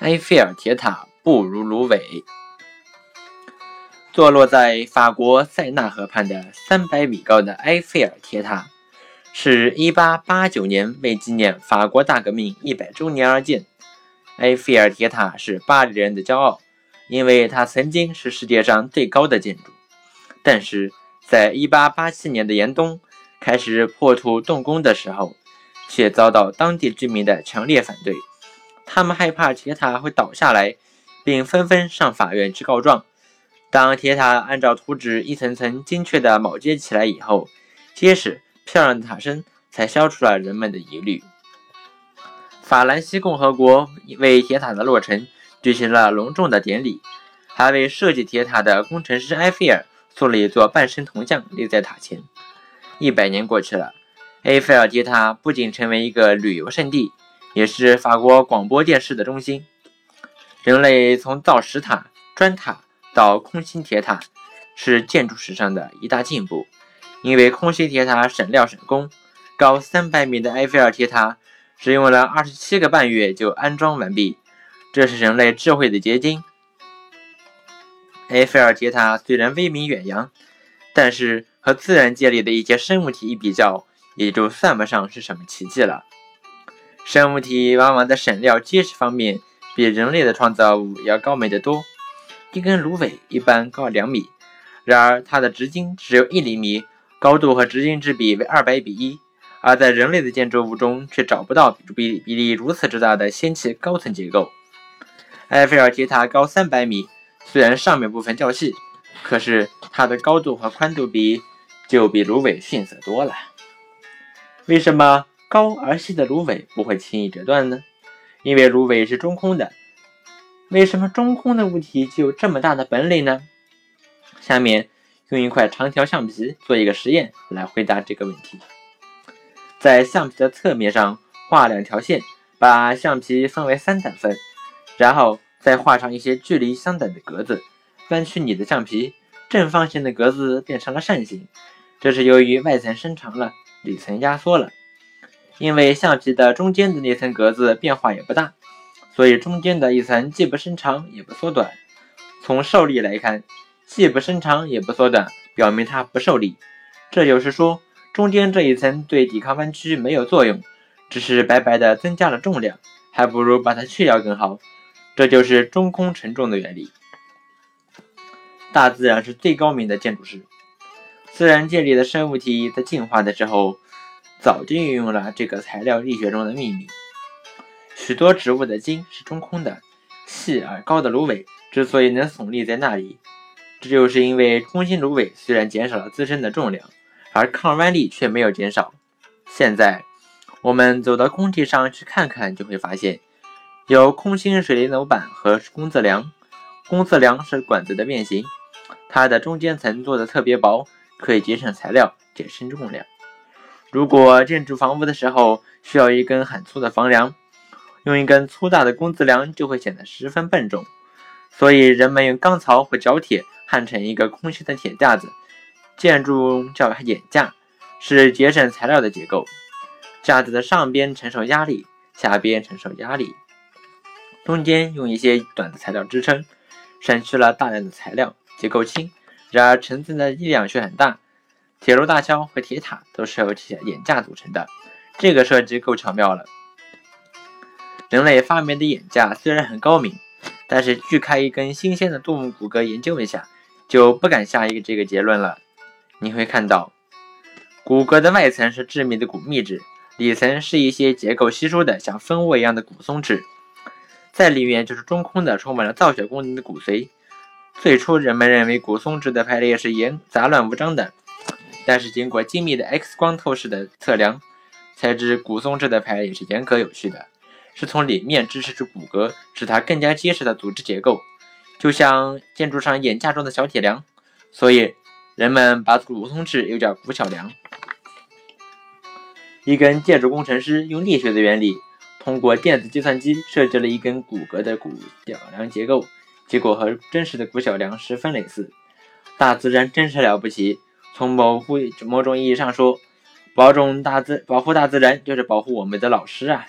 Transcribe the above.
埃菲尔铁塔不如芦苇。坐落在法国塞纳河畔的三百米高的埃菲尔铁塔，是一八八九年为纪念法国大革命一百周年而建。埃菲尔铁塔是巴黎人的骄傲，因为它曾经是世界上最高的建筑。但是在一八八七年的严冬开始破土动工的时候，却遭到当地居民的强烈反对。他们害怕铁塔会倒下来，并纷纷上法院去告状。当铁塔按照图纸一层层精确地铆接起来以后，结实漂亮的塔身才消除了人们的疑虑。法兰西共和国为铁塔的落成举行了隆重的典礼，还为设计铁塔的工程师埃菲尔塑了一座半身铜像立在塔前。一百年过去了，埃菲尔铁塔不仅成为一个旅游胜地，也是法国广播电视的中心。人类从造石塔、砖塔。到空心铁塔是建筑史上的一大进步，因为空心铁塔省料省工。高三百米的埃菲尔铁塔只用了二十七个半月就安装完毕，这是人类智慧的结晶。埃菲尔铁塔虽然威名远扬，但是和自然界里的一些生物体一比较，也就算不上是什么奇迹了。生物体往往在省料结实方面比人类的创造物要高明得多。一根芦苇一般高两米，然而它的直径只有一厘米，高度和直径之比为二百比一，而在人类的建筑物中却找不到比比例如此之大的仙气高层结构。埃菲尔铁塔高三百米，虽然上面部分较细，可是它的高度和宽度比就比芦苇逊色多了。为什么高而细的芦苇不会轻易折断呢？因为芦苇是中空的。为什么中空的物体就有这么大的本领呢？下面用一块长条橡皮做一个实验来回答这个问题。在橡皮的侧面上画两条线，把橡皮分为三等份，然后再画上一些距离相等的格子。弯曲你的橡皮，正方形的格子变成了扇形，这是由于外层伸长了，里层压缩了。因为橡皮的中间的那层格子变化也不大。所以中间的一层既不伸长也不缩短，从受力来看，既不伸长也不缩短，表明它不受力。这就是说，中间这一层对抵抗弯曲没有作用，只是白白的增加了重量，还不如把它去掉更好。这就是中空承重的原理。大自然是最高明的建筑师，自然界里的生物体在进化的时候，早就运用了这个材料力学中的秘密。许多植物的茎是中空的，细而高的芦苇之所以能耸立在那里，这就是因为空心芦苇虽然减少了自身的重量，而抗弯力却没有减少。现在我们走到工地上去看看，就会发现有空心水泥楼板和工字梁。工字梁是管子的变形，它的中间层做的特别薄，可以节省材料、减轻重量。如果建筑房屋的时候需要一根很粗的房梁，用一根粗大的工字梁就会显得十分笨重，所以人们用钢槽或角铁焊成一个空心的铁架子，建筑叫眼架，是节省材料的结构。架子的上边承受压力，下边承受压力，中间用一些短的材料支撑，省去了大量的材料，结构轻，然而承重的力量却很大。铁路大桥和铁塔都是由铁眼架组成的，这个设计够巧妙了。人类发明的眼架虽然很高明，但是锯开一根新鲜的动物骨骼研究一下，就不敢下一个这个结论了。你会看到，骨骼的外层是致密的骨密质，里层是一些结构稀疏的像蜂窝一样的骨松质，在里面就是中空的、充满了造血功能的骨髓。最初人们认为骨松质的排列是严杂乱无章的，但是经过精密的 X 光透视的测量，才知骨松质的排列是严格有序的。是从里面支持住骨骼，使它更加结实的组织结构，就像建筑上眼架中的小铁梁，所以人们把骨松质又叫骨小梁。一根建筑工程师用力学的原理，通过电子计算机设计了一根骨骼的骨小梁结构，结果和真实的骨小梁十分类似。大自然真是了不起，从保护某种意义上说，保种大自，保护大自然就是保护我们的老师啊。